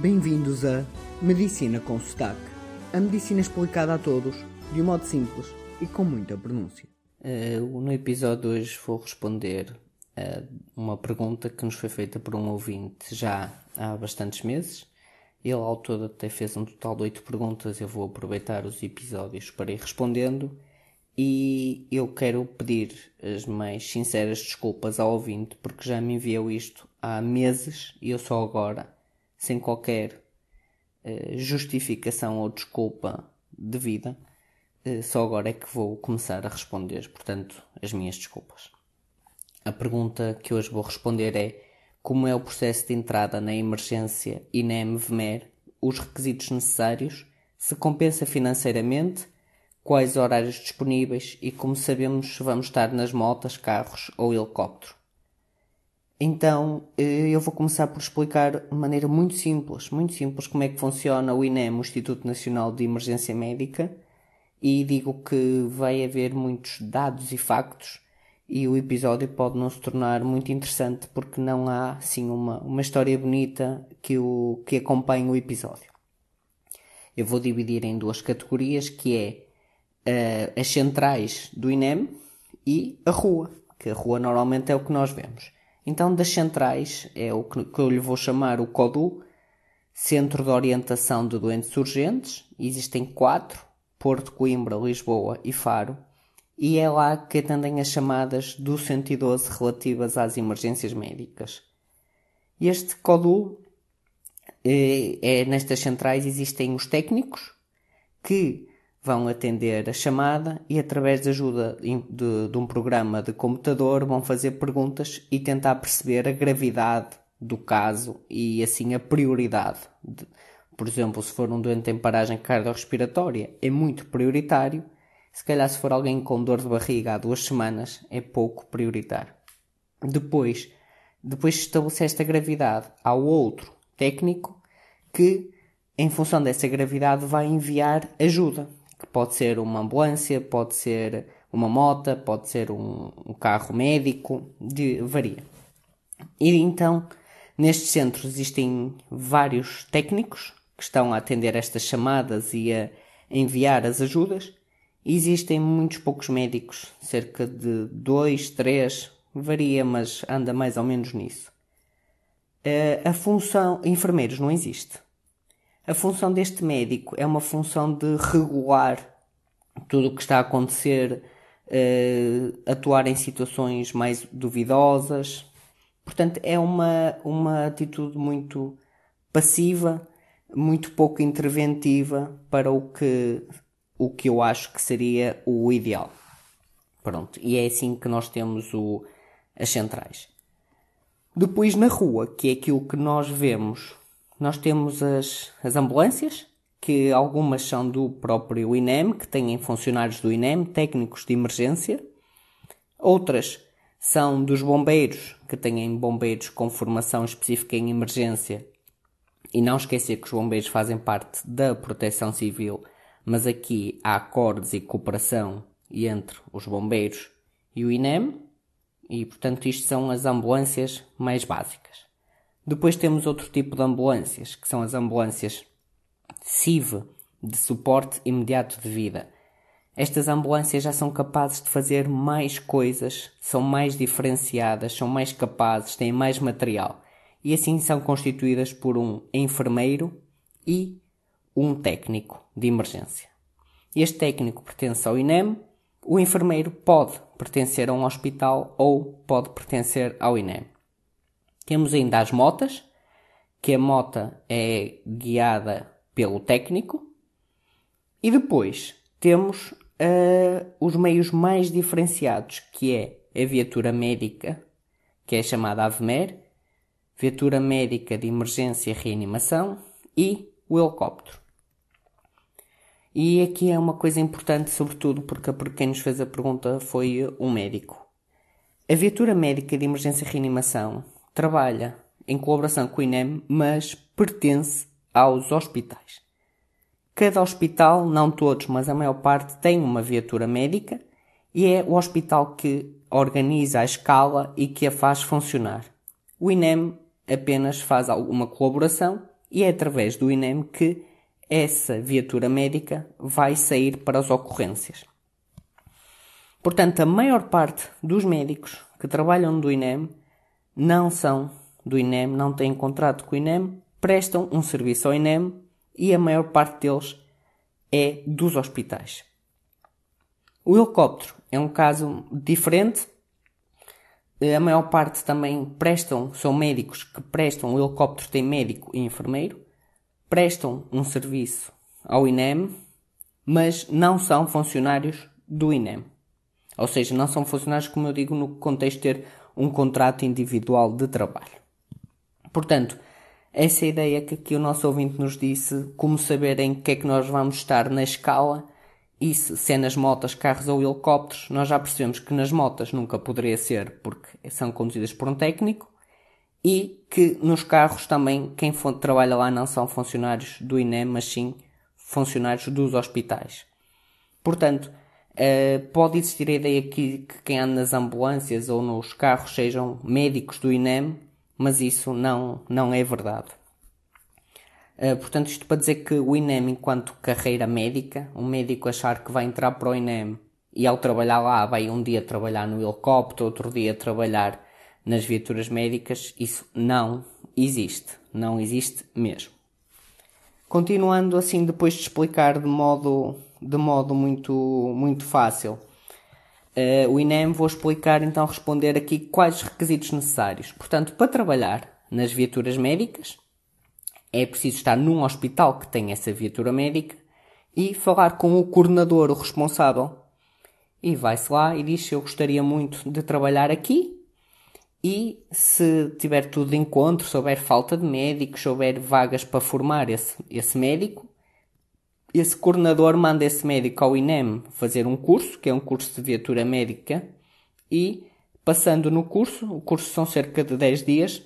Bem-vindos a Medicina com Sotaque. A medicina explicada a todos, de um modo simples e com muita pronúncia. Uh, no episódio de hoje vou responder a uma pergunta que nos foi feita por um ouvinte já há bastantes meses. Ele ao todo até fez um total de oito perguntas. Eu vou aproveitar os episódios para ir respondendo. E eu quero pedir as mais sinceras desculpas ao ouvinte porque já me enviou isto há meses e eu só agora sem qualquer uh, justificação ou desculpa devida, uh, só agora é que vou começar a responder, portanto, as minhas desculpas. A pergunta que hoje vou responder é como é o processo de entrada na emergência e na MVMER, os requisitos necessários, se compensa financeiramente, quais horários disponíveis e como sabemos se vamos estar nas motas, carros ou helicóptero. Então, eh, eu vou começar por explicar de maneira muito simples, muito simples, como é que funciona o INEM, o Instituto Nacional de Emergência Médica, e digo que vai haver muitos dados e factos e o episódio pode não se tornar muito interessante porque não há, assim, uma, uma história bonita que, o, que acompanhe o episódio. Eu vou dividir em duas categorias, que é uh, as centrais do INEM e a rua, que a rua normalmente é o que nós vemos. Então, das centrais, é o que eu lhe vou chamar o CODU, Centro de Orientação de Doentes Urgentes. Existem quatro, Porto, Coimbra, Lisboa e Faro. E é lá que atendem as chamadas do 112 relativas às emergências médicas. Este CODU, é, é, nestas centrais existem os técnicos que vão atender a chamada e, através da ajuda de, de, um programa de computador, vão fazer perguntas e tentar perceber a gravidade do caso e, assim, a prioridade. De, por exemplo, se for um doente em paragem cardiorrespiratória, é muito prioritário. Se calhar, se for alguém com dor de barriga há duas semanas, é pouco prioritário. Depois, depois de estabelecer esta gravidade, há outro técnico que, em função dessa gravidade, vai enviar ajuda que pode ser uma ambulância, pode ser uma moto, pode ser um, um carro médico, de, varia. E então, nestes centros existem vários técnicos que estão a atender estas chamadas e a enviar as ajudas. Existem muitos poucos médicos, cerca de dois, três, varia, mas anda mais ou menos nisso. Eh, a função enfermeiros não existe. A função deste médico é uma função de regular tudo o que está a acontecer, uh, atuar em situações mais duvidosas. Portanto, é uma, uma atitude muito passiva, muito pouco interventiva para o que, o que eu acho que seria o ideal. Pronto, e é assim que nós temos o, as centrais. Depois na rua, que é aquilo que nós vemos nós temos as, as ambulâncias, que algumas são do próprio INEM, que têm funcionários do INEM, técnicos de emergência. Outras são dos bombeiros, que têm bombeiros com formação específica em emergência. E não esquecer que os bombeiros fazem parte da proteção civil, mas aqui há acordos e cooperação entre os bombeiros e o INEM, e portanto isto são as ambulâncias mais básicas. Depois temos outro tipo de ambulâncias, que são as ambulâncias CIV, de suporte imediato de vida. Estas ambulâncias já são capazes de fazer mais coisas, são mais diferenciadas, são mais capazes, têm mais material. E assim são constituídas por um enfermeiro e um técnico de emergência. Este técnico pertence ao INEM, o enfermeiro pode pertencer a um hospital ou pode pertencer ao INEM. Temos ainda as motas, que a mota é guiada pelo técnico. E depois temos uh, os meios mais diferenciados, que é a viatura médica, que é chamada AVMER, viatura médica de emergência e reanimação e o helicóptero. E aqui é uma coisa importante, sobretudo porque quem nos fez a pergunta foi um médico. A viatura médica de emergência e reanimação trabalha em colaboração com o INEM, mas pertence aos hospitais. Cada hospital, não todos, mas a maior parte, tem uma viatura médica e é o hospital que organiza a escala e que a faz funcionar. O INEM apenas faz alguma colaboração e é através do INEM que essa viatura médica vai sair para as ocorrências. Portanto, a maior parte dos médicos que trabalham no INEM não são do INEM, não têm contrato com o INEM, prestam um serviço ao INEM e a maior parte deles é dos hospitais. O helicóptero é um caso diferente. A maior parte também prestam, são médicos que prestam, o helicóptero tem médico e enfermeiro, prestam um serviço ao INEM, mas não são funcionários do INEM. Ou seja, não são funcionários, como eu digo, no contexto de ter um contrato individual de trabalho. Portanto, essa é ideia que aqui o nosso ouvinte nos disse, como saber em que é que nós vamos estar na escala, se, se é nas motas, carros ou helicópteros, nós já percebemos que nas motas nunca poderia ser porque são conduzidas por um técnico, e que nos carros também quem trabalha lá não são funcionários do INEM, mas sim funcionários dos hospitais. Portanto, Uh, pode existir a ideia que, que, quem anda nas ambulâncias ou nos carros sejam médicos do INEM, mas isso não, não é verdade. Uh, portanto, isto para dizer que o INEM, enquanto carreira médica, um médico achar que vai entrar para o INEM e ao trabalhar lá vai um dia trabalhar no helicóptero, outro dia trabalhar nas viaturas médicas, isso não existe. Não existe mesmo. Continuando assim, depois de explicar de modo de modo muito, muito fácil. Uh, o INEM vou explicar então responder aqui quais os requisitos necessários. Portanto, para trabalhar nas viaturas médicas, é preciso estar num hospital que tenha essa viatura médica e falar com o coordenador, o responsável. E vai-se lá e diz: Eu gostaria muito de trabalhar aqui. E se tiver tudo de encontro, se houver falta de médicos, se houver vagas para formar esse, esse médico, esse coordenador manda esse médico ao INEM fazer um curso, que é um curso de viatura médica, e passando no curso, o curso são cerca de 10 dias,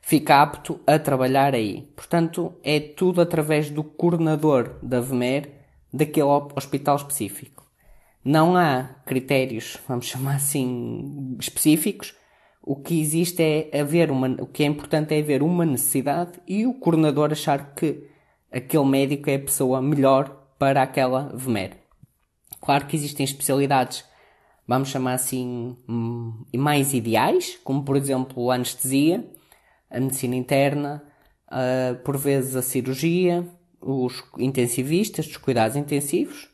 fica apto a trabalhar aí. Portanto, é tudo através do coordenador da VMER daquele hospital específico. Não há critérios, vamos chamar assim, específicos. O que existe é haver uma, o que é importante é haver uma necessidade e o coordenador achar que aquele médico é a pessoa melhor para aquela VMER. Claro que existem especialidades, vamos chamar assim, hum, mais ideais, como por exemplo a anestesia, a medicina interna, uh, por vezes a cirurgia, os intensivistas, os cuidados intensivos,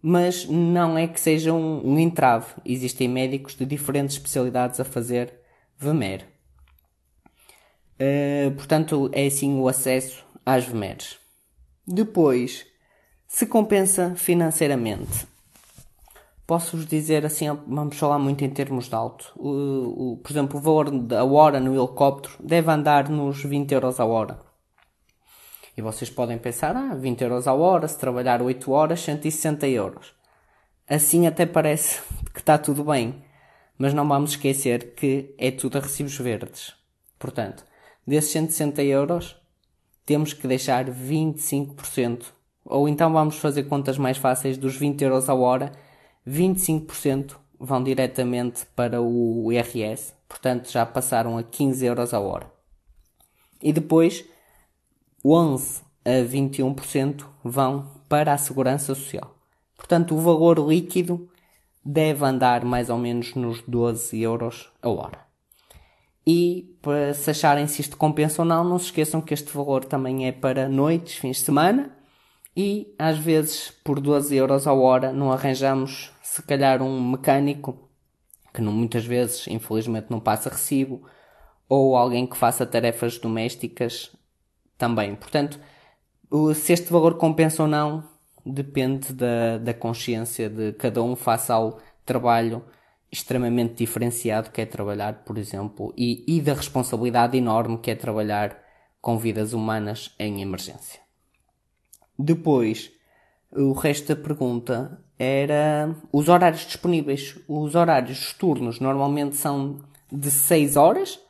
mas não é que seja um, um entrave. Existem médicos de diferentes especialidades a fazer VMER. Uh, portanto, é assim o acesso às VMERs. Depois, se compensa financeiramente. Posso-vos dizer assim, vamos falar muito em termos de alto. O, o, por exemplo, o valor da hora no helicóptero deve andar nos 20 euros a hora. E vocês podem pensar, ah, 20 euros a hora, se trabalhar 8 horas, 160 euros. Assim até parece que está tudo bem. Mas não vamos esquecer que é tudo a recibos verdes. Portanto, desses 160 euros, temos que deixar 25%. Ou então vamos fazer contas mais fáceis dos 20 euros a hora, 25% vão diretamente para o IRS, portanto já passaram a 15 euros a hora. E depois 11 a 21% vão para a segurança social. Portanto, o valor líquido deve andar mais ou menos nos 12 euros a hora. E para se acharem se isto compensa ou não, não se esqueçam que este valor também é para noites, fins de semana e às vezes por 12 euros a hora não arranjamos se calhar um mecânico que não, muitas vezes infelizmente não passa recibo ou alguém que faça tarefas domésticas também. Portanto, se este valor compensa ou não depende da, da consciência de cada um face ao trabalho extremamente diferenciado que é trabalhar, por exemplo, e, e da responsabilidade enorme que é trabalhar com vidas humanas em emergência. Depois, o resto da pergunta era os horários disponíveis. Os horários dos turnos normalmente são de 6 horas.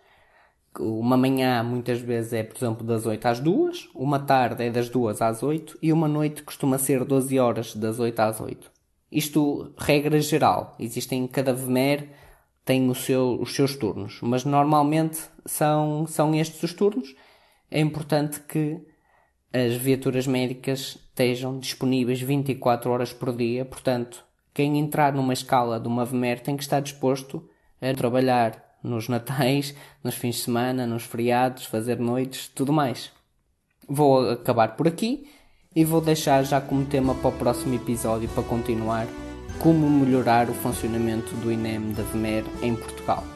Uma manhã muitas vezes é, por exemplo, das 8 às 2, uma tarde é das 2 às 8 e uma noite costuma ser 12 horas das 8 às 8. Isto, regra geral, existem cada VMER tem o seu, os seus turnos, mas normalmente são, são estes os turnos. é importante que as viaturas médicas estejam disponíveis 24 horas por dia, portanto, quem entrar numa escala de uma VMER tem que estar disposto a trabalhar nos natais, nos fins de semana, nos feriados, fazer noites, tudo mais. Vou acabar por aqui e vou deixar já como tema para o próximo episódio para continuar como melhorar o funcionamento do INEM da VMER em Portugal.